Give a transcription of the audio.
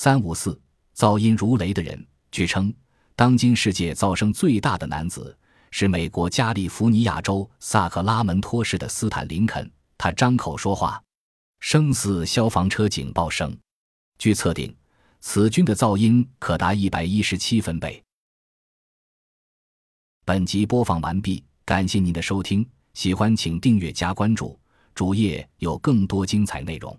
三五四噪音如雷的人。据称当今世界噪声最大的男子是美国加利福尼亚州萨克拉门托市的斯坦林肯。他张口说话声似消防车警报声。据测定此君的噪音可达一百一十七分贝。本集播放完毕感谢您的收听喜欢请订阅加关注主页有更多精彩内容。